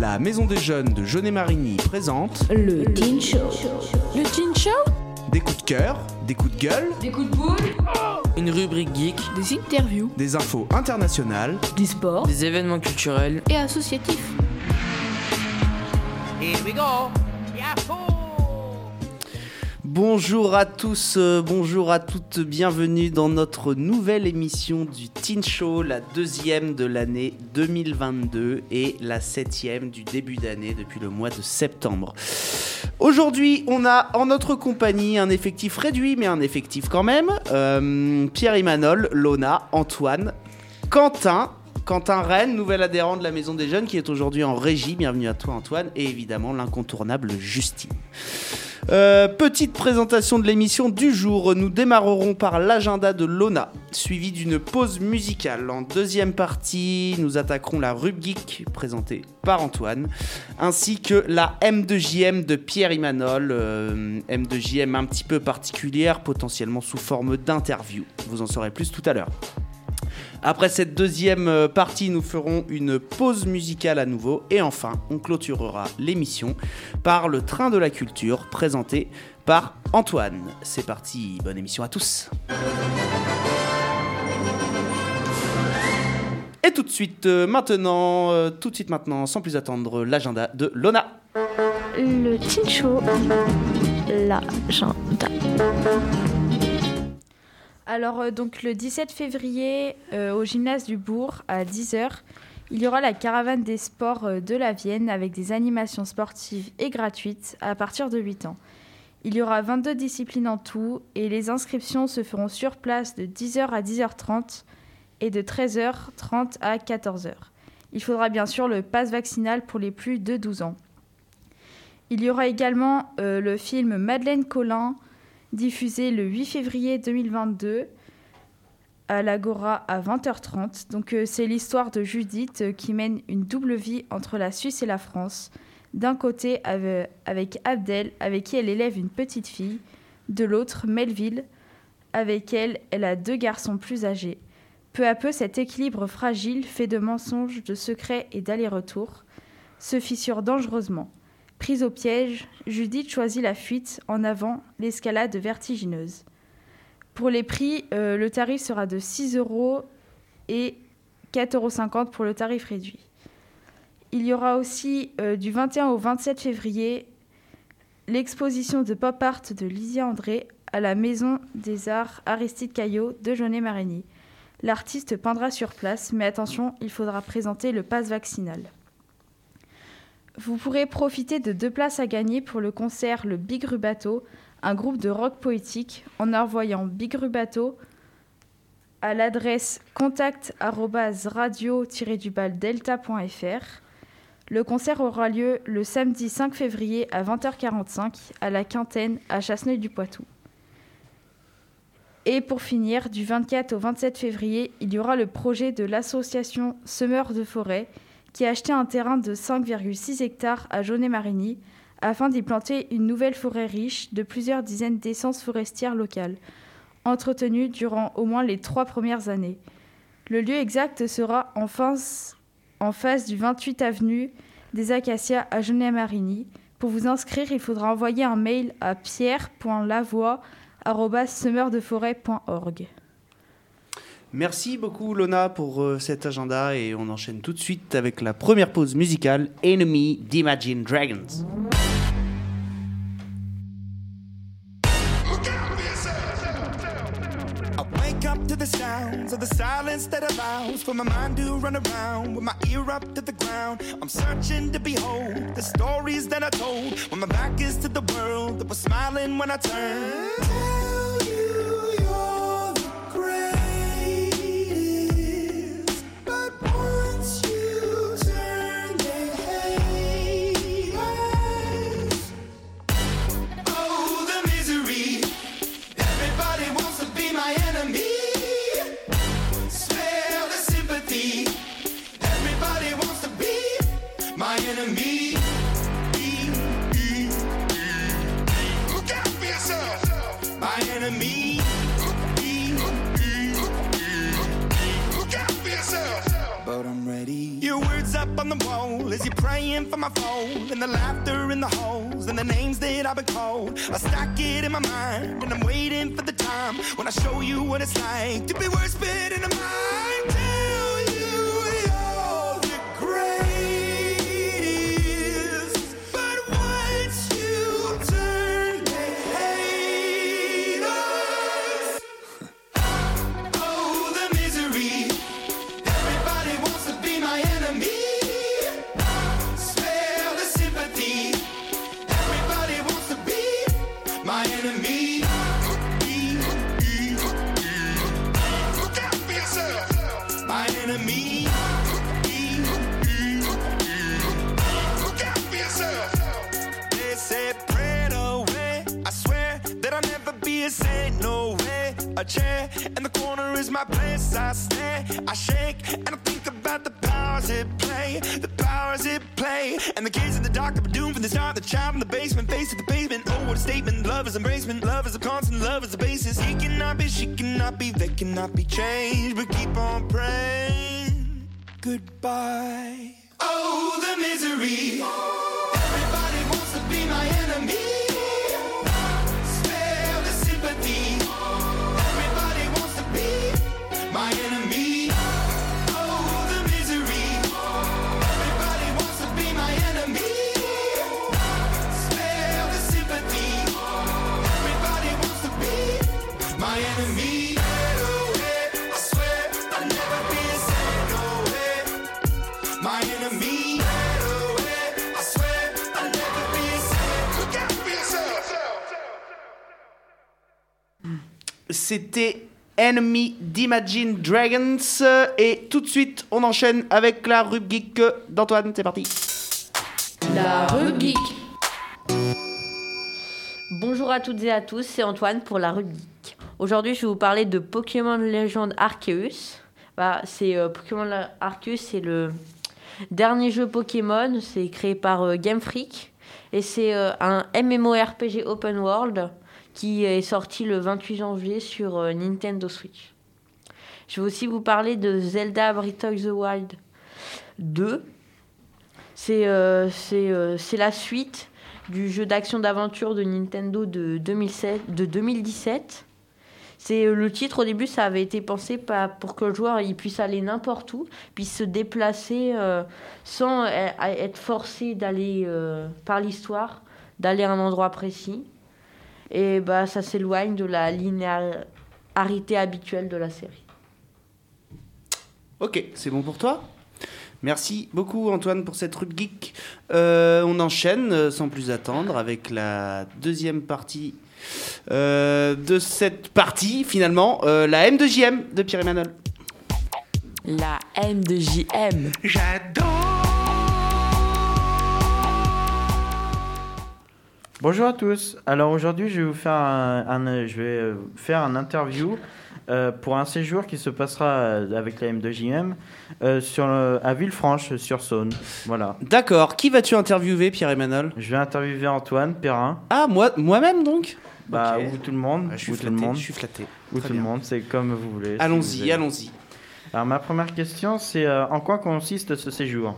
La Maison des Jeunes de Jeunet-Marigny présente Le Teen Show. Le Teen Show des coups de cœur, des coups de gueule, Des coups de boule Une rubrique geek, Des interviews des infos internationales. Du sport. des événements culturels. et associatifs. Bonjour à tous, euh, bonjour à toutes, bienvenue dans notre nouvelle émission du Teen Show, la deuxième de l'année 2022 et la septième du début d'année depuis le mois de septembre. Aujourd'hui, on a en notre compagnie un effectif réduit, mais un effectif quand même. Euh, Pierre Imanol, Lona, Antoine, Quentin. Quentin Rennes, nouvel adhérent de la Maison des Jeunes qui est aujourd'hui en régie. Bienvenue à toi Antoine et évidemment l'incontournable Justine. Euh, petite présentation de l'émission du jour. Nous démarrerons par l'agenda de Lona, suivi d'une pause musicale. En deuxième partie, nous attaquerons la Rub Geek présentée par Antoine, ainsi que la M2JM de Pierre Imanol. euh, M2JM un petit peu particulière, potentiellement sous forme d'interview. Vous en saurez plus tout à l'heure. Après cette deuxième euh, partie, nous ferons une pause musicale à nouveau et enfin, on clôturera l'émission par le train de la culture présenté par Antoine. C'est parti, bonne émission à tous. Et tout de suite euh, maintenant, euh, tout de suite maintenant, sans plus attendre, l'agenda de Lona. Le Teen Show. L'agenda. Alors, euh, donc le 17 février, euh, au gymnase du Bourg, à 10h, il y aura la caravane des sports euh, de la Vienne avec des animations sportives et gratuites à partir de 8 ans. Il y aura 22 disciplines en tout et les inscriptions se feront sur place de 10h à 10h30 et de 13h30 à 14h. Il faudra bien sûr le pass vaccinal pour les plus de 12 ans. Il y aura également le film Madeleine Collin, diffusé le 8 février 2022 à l'Agora à 20h30. Donc euh, c'est l'histoire de Judith euh, qui mène une double vie entre la Suisse et la France. D'un côté ave- avec Abdel, avec qui elle élève une petite fille. De l'autre, Melville, avec elle, elle a deux garçons plus âgés. Peu à peu, cet équilibre fragile, fait de mensonges, de secrets et d'allers-retours, se fissure dangereusement. Prise au piège, Judith choisit la fuite, en avant l'escalade vertigineuse. Pour les prix, euh, le tarif sera de 6 euros et 4,50 euros pour le tarif réduit. Il y aura aussi euh, du 21 au 27 février l'exposition de pop art de Lysia André à la Maison des Arts Aristide Caillot de Jaunet-Marigny. L'artiste peindra sur place, mais attention, il faudra présenter le pass vaccinal. Vous pourrez profiter de deux places à gagner pour le concert Le Big Rubato, un groupe de rock poétique, en envoyant Big Rubato à l'adresse contact-radio-delta.fr. Le concert aura lieu le samedi 5 février à 20h45 à la Quintaine à Chasseneuil-du-Poitou. Et pour finir, du 24 au 27 février, il y aura le projet de l'association Semeurs de Forêt qui a acheté un terrain de 5,6 hectares à Jaunet-Marigny afin d'y planter une nouvelle forêt riche de plusieurs dizaines d'essences forestières locales, entretenues durant au moins les trois premières années. Le lieu exact sera en face, en face du 28 avenue des Acacias à Jaunet-Marigny. Pour vous inscrire, il faudra envoyer un mail à pierre.lavoie.summerdeforêt.org. Merci beaucoup Lona pour euh, cet agenda et on enchaîne tout de suite avec la première pause musicale Enemy d'Imagine Dragons. The sounds of the silence that allows for my mind to run around with my ear up to the ground. I'm searching to behold the stories that I told when my back is to the world that was smiling when I turned. Mind and I'm waiting for the time when I show you what it's like to be worse fit in a mind. Never be a saint. No way. A chair in the corner is my place. I stare, I shake, and I think about the powers it play. The powers it play. And the kids in the dark are doomed from the start. The child in the basement, face to the pavement. Oh, what a statement. Love is embracement. Love is a constant. Love is the basis. He cannot be, she cannot be, they cannot be changed. But keep on praying. Goodbye. Oh, the misery. C'était Enemy d'Imagine Dragons. Et tout de suite, on enchaîne avec la rubrique d'Antoine. C'est parti. La rubrique. Bonjour à toutes et à tous, c'est Antoine pour la rubrique. Aujourd'hui, je vais vous parler de Pokémon Legend Arceus. Bah, c'est euh, Pokémon Arceus, c'est le dernier jeu Pokémon, c'est créé par euh, Game Freak et c'est euh, un MMORPG open world qui est sorti le 28 janvier sur euh, Nintendo Switch. Je vais aussi vous parler de Zelda Breath of the Wild 2. C'est euh, euh, la suite du jeu d'action d'aventure de Nintendo de, 2007, de 2017. C'est euh, le titre au début, ça avait été pensé pour que le joueur il puisse aller n'importe où, puisse se déplacer euh, sans être forcé d'aller par l'histoire, d'aller à un endroit précis. Et bah ça s'éloigne de la linéarité habituelle de la série. Ok, c'est bon pour toi? Merci beaucoup Antoine pour cette rubrique. Euh, on enchaîne euh, sans plus attendre avec la deuxième partie euh, de cette partie finalement, euh, la M2JM de Pierre Emmanuel. La M de JM. Bonjour à tous. Alors aujourd'hui, je vais vous faire un, un- je vais euh, faire un interview euh, pour un séjour qui se passera euh, avec la M2JM euh, sur le- à Villefranche-sur-Saône. Voilà. D'accord, qui vas-tu interviewer Pierre Emmanuel? Je vais interviewer Antoine Perrin. Ah, moi, moi-même donc? Bah, ou tout le monde. Ah, Je suis ou tout le flatté, monde. je suis flatté. Ou Très tout le monde, c'est comme vous voulez. Allons-y, allons-y. Alors ma première question, c'est euh, en quoi consiste ce séjour?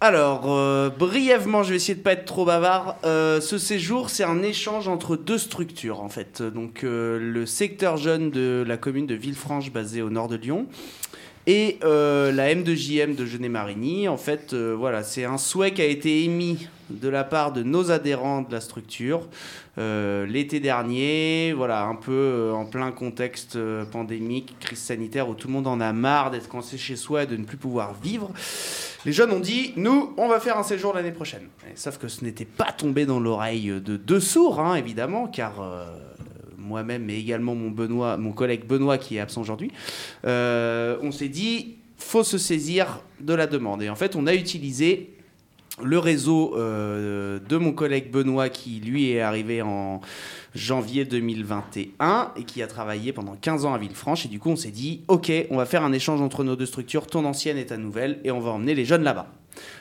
Alors, euh, brièvement, je vais essayer de pas être trop bavard. Euh, ce séjour, c'est un échange entre deux structures, en fait. Donc, euh, le secteur jeune de la commune de Villefranche, basée au nord de Lyon, et la M2JM de Genet-Marigny. En fait, voilà, c'est un souhait qui a été émis de la part de nos adhérents de la structure euh, l'été dernier, voilà, un peu euh, en plein contexte euh, pandémique, crise sanitaire, où tout le monde en a marre d'être coincé chez soi et de ne plus pouvoir vivre. Les jeunes ont dit, nous, on va faire un séjour l'année prochaine. Sauf que ce n'était pas tombé dans l'oreille de deux sourds, hein, évidemment, car moi-même et également mon, Benoît, mon collègue Benoît qui est absent aujourd'hui, on s'est dit, faut se saisir de la demande. Et en fait, on a utilisé le réseau euh, de mon collègue Benoît qui lui est arrivé en janvier 2021 et qui a travaillé pendant 15 ans à Villefranche et du coup on s'est dit ok on va faire un échange entre nos deux structures ton ancienne et ta nouvelle et on va emmener les jeunes là-bas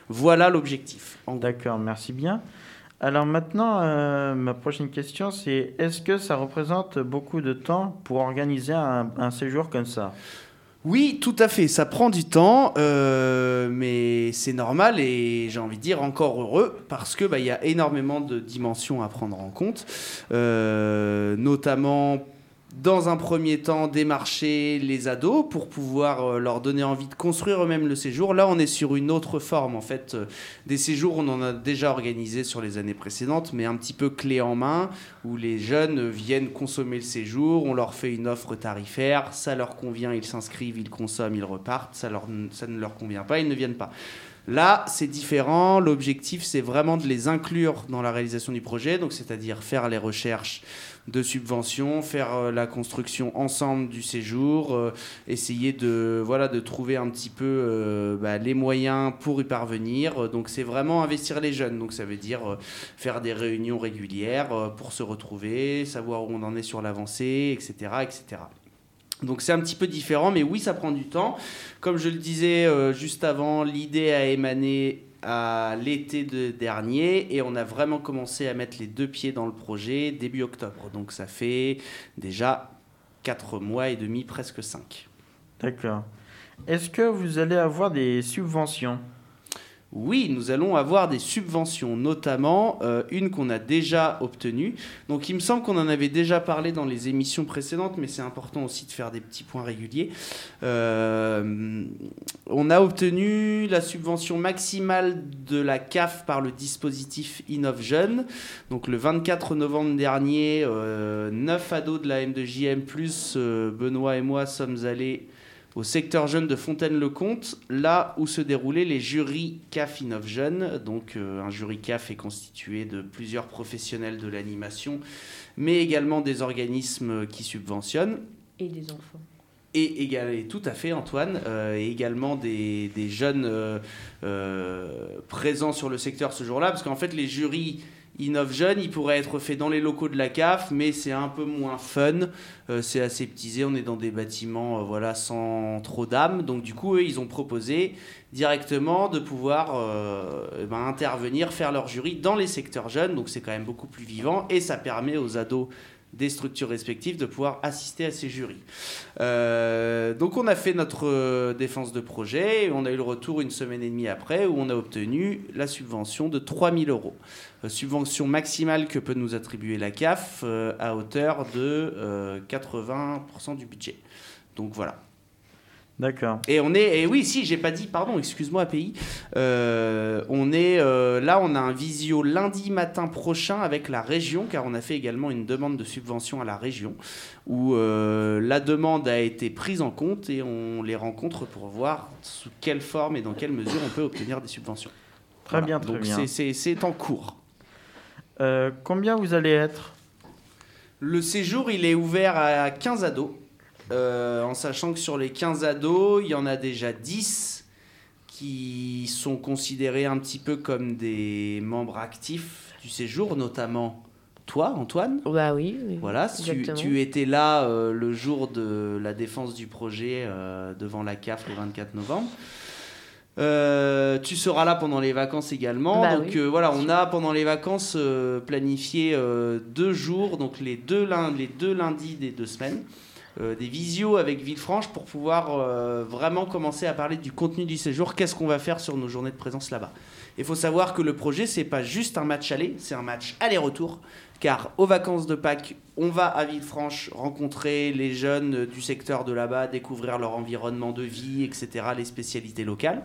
voilà l'objectif. D'accord, merci bien. Alors maintenant, euh, ma prochaine question, c'est est-ce que ça représente beaucoup de temps pour organiser un séjour comme ça? Oui, tout à fait. Ça prend du temps, euh, mais c'est normal et j'ai envie de dire encore heureux parce que bah, y a énormément de dimensions à prendre en compte, euh, notamment dans un premier temps démarcher les ados pour pouvoir euh, leur donner envie de construire eux-mêmes le séjour. Là, on est sur une autre forme. En fait, euh, des séjours, on en a déjà organisé sur les années précédentes, mais un petit peu clé en main, où les jeunes viennent consommer le séjour, on leur fait une offre tarifaire, ça leur convient, ils s'inscrivent, ils consomment, ils repartent, ça, leur, ça ne leur convient pas, ils ne viennent pas. Là, c'est différent. L'objectif, c'est vraiment de les inclure dans la réalisation du projet, donc c'est-à-dire faire les recherches de subventions, faire euh, la construction ensemble du séjour, euh, essayer de voilà de trouver un petit peu euh, bah, les moyens pour y parvenir. Donc c'est vraiment investir les jeunes. Donc ça veut dire faire des réunions régulières pour se retrouver, savoir où on en est sur l'avancée, etc., etc. Donc c'est un petit peu différent, mais oui, ça prend du temps. Comme je le disais juste avant, l'idée a émané à l'été de dernier et on a vraiment commencé à mettre les deux pieds dans le projet début octobre. Donc ça fait déjà 4 mois et demi, presque 5. D'accord. Est-ce que vous allez avoir des subventions? Oui, nous allons avoir des subventions, notamment euh, une qu'on a déjà obtenue. Donc il me semble qu'on en avait déjà parlé dans les émissions précédentes, mais c'est important aussi de faire des petits points réguliers. Euh, on a obtenu la subvention maximale de la CAF par le dispositif Innov Jeune. Donc le 24 novembre dernier, euh, 9 ados de la M2JM, plus euh, Benoît et moi, sommes allés au secteur jeune de Fontaine-le-Comte, là où se déroulaient les jurys CAF Innov Jeune. Donc euh, un jury CAF est constitué de plusieurs professionnels de l'animation, mais également des organismes qui subventionnent. Et des enfants. Et, tout à fait, Antoine, euh, et également des, des jeunes euh, présents sur le secteur ce jour-là, parce qu'en fait, les jurys Innov Jeunes, ils pourraient être faits dans les locaux de la CAF, mais c'est un peu moins fun, euh, c'est aseptisé, on est dans des bâtiments euh, voilà, sans trop d'âme, donc du coup, eux, ils ont proposé directement de pouvoir euh, eh ben, intervenir, faire leur jury dans les secteurs jeunes, donc c'est quand même beaucoup plus vivant, et ça permet aux ados des structures respectives de pouvoir assister à ces jurys. Euh, donc on a fait notre euh, défense de projet et on a eu le retour une semaine et demie après où on a obtenu la subvention de 3000 euros. Euh, subvention maximale que peut nous attribuer la CAF à hauteur de euh, 80% du budget. Donc voilà. D'accord. Et on est, et oui, si, j'ai pas dit, pardon, excuse-moi, API. Euh, on est euh, là, on a un visio lundi matin prochain avec la région, car on a fait également une demande de subvention à la région, où euh, la demande a été prise en compte et on les rencontre pour voir sous quelle forme et dans quelle mesure on peut obtenir des subventions. Très bien, très Donc bien. c'est- en cours. Combien vous allez être? Le séjour, il est ouvert à 15 ados, euh, en sachant que sur les 15 ados, il y en a déjà 10 qui sont considérés un petit peu comme des membres actifs du séjour, notamment toi, Antoine. Bah oui. oui. Voilà, tu, étais là euh, le jour de la défense du projet euh, devant la CAF le 24 novembre. Euh, tu seras là pendant les vacances également. Bah donc oui. voilà, on a pendant les vacances planifié deux jours, donc les deux, lun- les deux lundis des deux semaines, euh, des visios avec Villefranche pour pouvoir euh, vraiment commencer à parler du contenu du séjour. Qu'est-ce qu'on va faire sur nos journées de présence là-bas? Il faut savoir que le projet, c'est pas juste un match aller, c'est un match aller-retour. Car aux vacances de Pâques, on va à Villefranche rencontrer les jeunes du secteur de là-bas, découvrir leur environnement de vie, etc., les spécialités locales.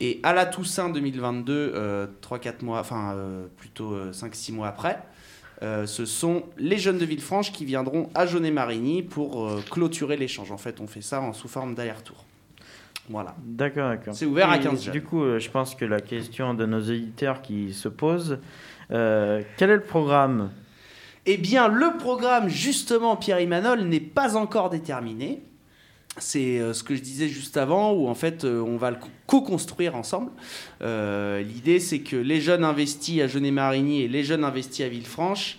Et à la Toussaint 2022, euh, 3-4 mois, enfin euh, plutôt 5-6 mois après, euh, ce sont les jeunes de Villefranche qui viendront à Jaunet-Marigny pour euh, clôturer l'échange. En fait, on fait ça en sous forme d'aller-retour. Voilà. D'accord, d'accord. C'est ouvert à Et 15 jeunes. Du coup, euh, je pense que la question de nos éditeurs qui se pose, quel est le programme? Eh bien, le programme, justement, Pierre Imanol, n'est pas encore déterminé. C'est euh, ce que je disais juste avant, où en fait, euh, on va le co- co-construire ensemble. Euh, L'idée, c'est que les jeunes investis à Jeunet-Marigny et les jeunes investis à Villefranche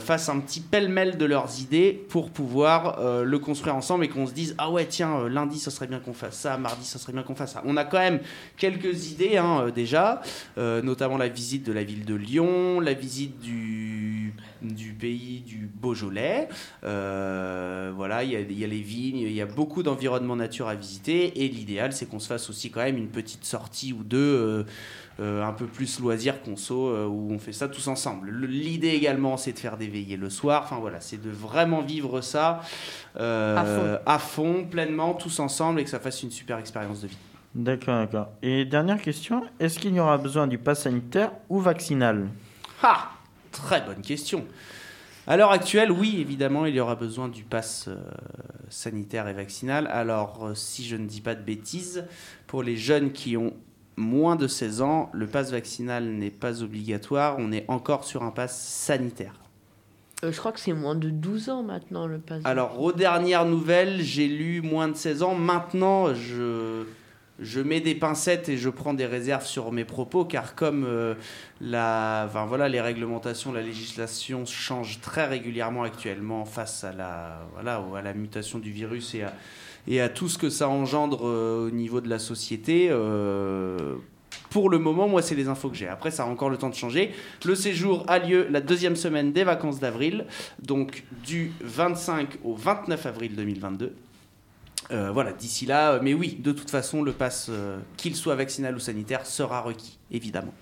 fassent un petit pêle-mêle de leurs idées pour pouvoir le construire ensemble et qu'on se dise ah ouais tiens lundi ça serait bien qu'on fasse ça, mardi ça serait bien qu'on fasse ça. On a quand même quelques idées hein, déjà, notamment la visite de la ville de Lyon, la visite du, du pays du Beaujolais. Euh, voilà, il y, a, il y a les vignes, il y a beaucoup d'environnements nature à visiter et l'idéal c'est qu'on se fasse aussi quand même une petite sortie ou deux. euh, euh, un peu plus loisir conso où on fait ça tous ensemble. Le- L'idée également c'est de faire des veillées le soir, enfin voilà, c'est de vraiment vivre ça à, fond. pleinement, tous ensemble et que ça fasse une super expérience de vie. D'accord, d'accord. Et dernière question, est-ce qu'il y aura besoin du pass sanitaire ou vaccinal? Ah Très bonne question. À l'heure actuelle, oui, évidemment, il y aura besoin du pass euh, sanitaire et vaccinal. Alors, euh, si je ne dis pas de bêtises, pour les jeunes qui ont moins de 16 ans, le pass vaccinal n'est pas obligatoire. On est encore sur un pass sanitaire. Euh, je crois que c'est moins de 12 ans maintenant le pass. Alors, aux dernières nouvelles, j'ai lu moins de 16 ans. Maintenant, je, je mets des pincettes et je prends des réserves sur mes propos, car comme euh, la, voilà, les réglementations, la législation changent très régulièrement actuellement face à la, mutation du virus et à, et à tout ce que ça engendre euh, au niveau de la société. euh, pour le moment, moi, c'est les infos que j'ai. Après, ça a encore le temps de changer. Le séjour a lieu la deuxième semaine des vacances d'avril, donc du 25 au 29 avril 2022. Euh, voilà, d'ici là, euh, mais oui, de toute façon, le pass, euh, qu'il soit vaccinal ou sanitaire, sera requis, évidemment.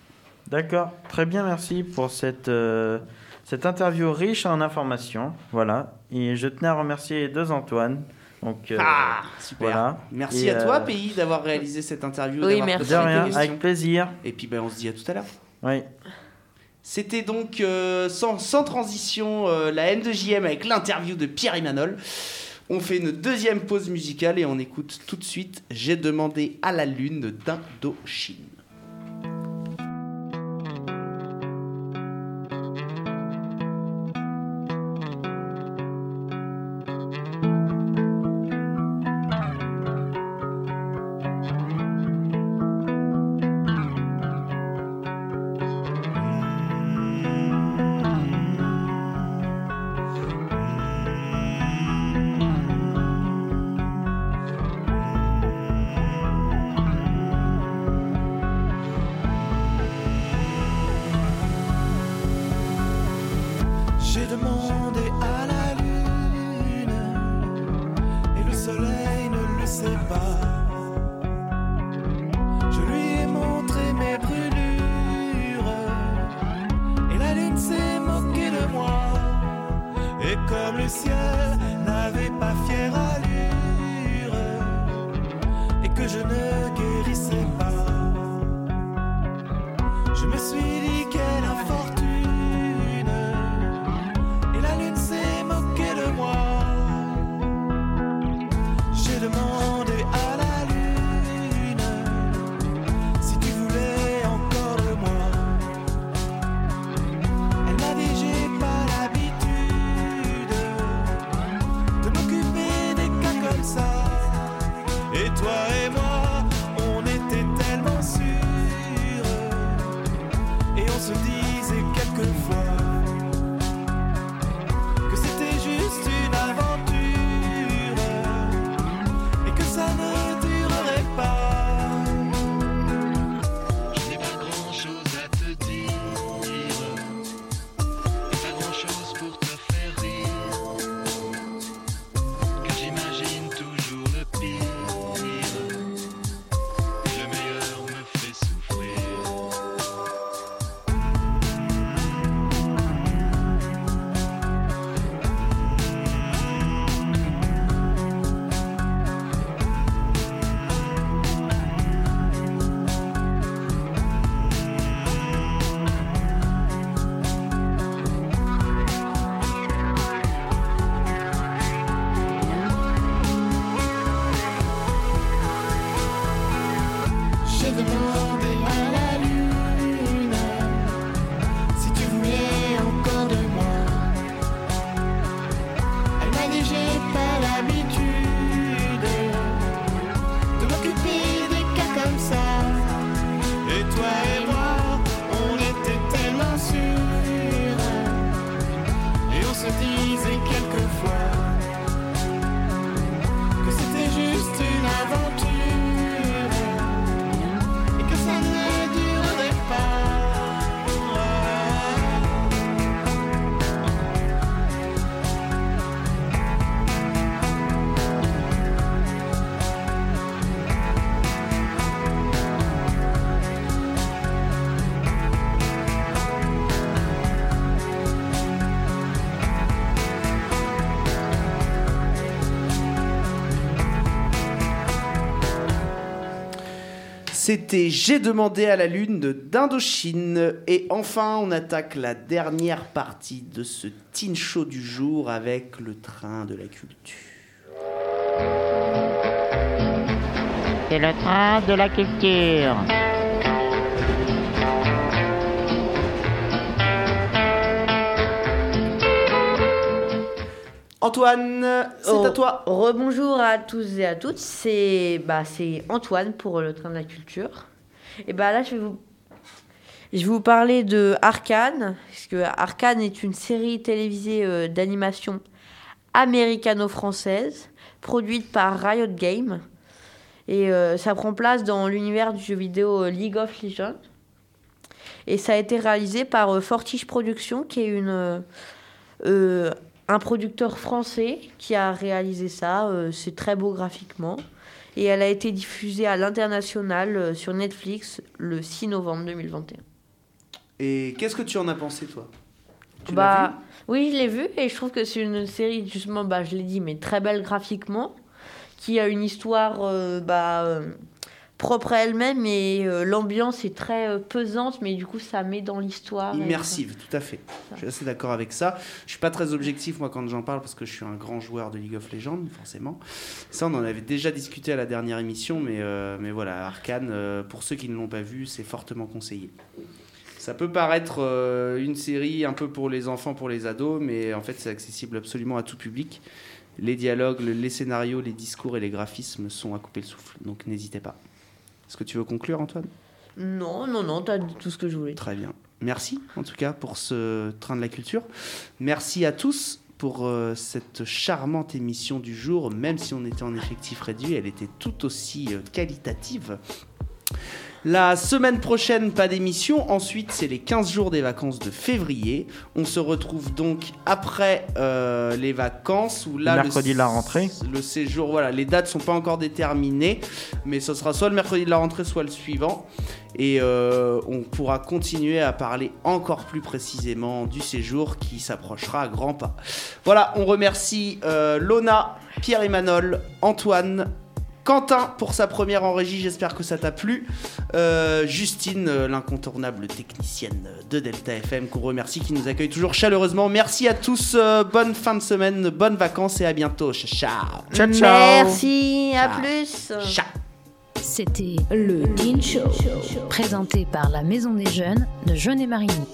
D'accord, très bien, merci pour cette, euh, cette interview riche en informations. Voilà, et je tenais à remercier les deux Antoine. Donc, euh, ah, super. voilà. Merci Et, à toi, Pays, d'avoir réalisé cette interview. Oui, merci. De rien, avec plaisir. Et puis, ben, on se dit à tout à l'heure. Oui. C'était donc euh, sans, sans transition euh, la N2JM avec l'interview de Pierre Imanol. On fait une deuxième pause musicale et on écoute tout de suite J'ai demandé à la lune d'Indochine. C'était J'ai demandé à la lune de d'Indochine. Et enfin, on attaque la dernière partie de ce teen show du jour avec le train de la culture. C'est le train de la culture. Antoine, c'est Oh, à toi. Rebonjour à tous et à toutes, c'est bah, c'est Antoine pour le train de la culture. Et bah là je vais vous je vais vous parler de Arcane, parce que Arcane est une série télévisée euh, d'animation américano-française produite par Riot Games et euh, ça prend place dans l'univers du jeu vidéo euh, League of Legends. Et ça a été réalisé par euh, Fortiche Productions qui est une un producteur français qui a réalisé ça. euh, c'est très beau graphiquement. Et elle a été diffusée à l'international euh, sur Netflix le 6 novembre 2021. Et qu'est-ce que tu en as pensé, toi? Tu l'as bah, oui, je l'ai vu et je trouve que c'est une série, justement, bah, je l'ai dit, mais très belle graphiquement, qui a une histoire euh, bah, propre à elle-même et euh, l'ambiance est très euh, pesante, mais du coup, ça met dans l'histoire. Immersive, tout à fait. Je suis assez d'accord avec ça. Je suis pas très objectif moi quand j'en parle parce que je suis un grand joueur de League of Legends, forcément. Ça, on en avait déjà discuté à la dernière émission, mais, euh, mais voilà, Arcane, euh, pour ceux qui ne l'ont pas vu, c'est fortement conseillé. Ça peut paraître une série un peu pour les enfants, pour les ados, mais en fait, c'est accessible absolument à tout public. Les dialogues, le- les scénarios, les discours et les graphismes sont à couper le souffle, donc n'hésitez pas. Est-ce que tu veux conclure, Antoine? Non, non, non, t'as dit tout ce que je voulais. Très bien. Merci en tout cas pour ce train de la culture. Merci à tous pour euh, cette charmante émission du jour, même si on était en effectif réduit, elle était tout aussi euh, qualitative. La semaine prochaine, pas d'émission. Ensuite, c'est les 15 jours des vacances de février. On se retrouve donc après euh, les vacances. Où là, le Mercredi de la rentrée. Le séjour, voilà, les dates sont pas encore déterminées, mais ce sera soit le mercredi de la rentrée, soit le suivant. Et euh, on pourra continuer à parler encore plus précisément du séjour qui s'approchera à grands pas. Voilà, on remercie euh, Lona, Pierre-Emmanuel, Antoine, Quentin pour sa première en régie, j'espère que ça t'a plu. Euh, Justine, euh, l'incontournable technicienne de Delta FM, qu'on remercie, qui nous accueille toujours chaleureusement. Merci à tous, euh, bonne fin de semaine, bonnes vacances et à bientôt. Ciao, ciao. Ciao, ciao. Merci, à Ciao. plus. Ciao. C'était le Teen Show, présenté par la Maison des Jeunes de Jeunet-Marigny.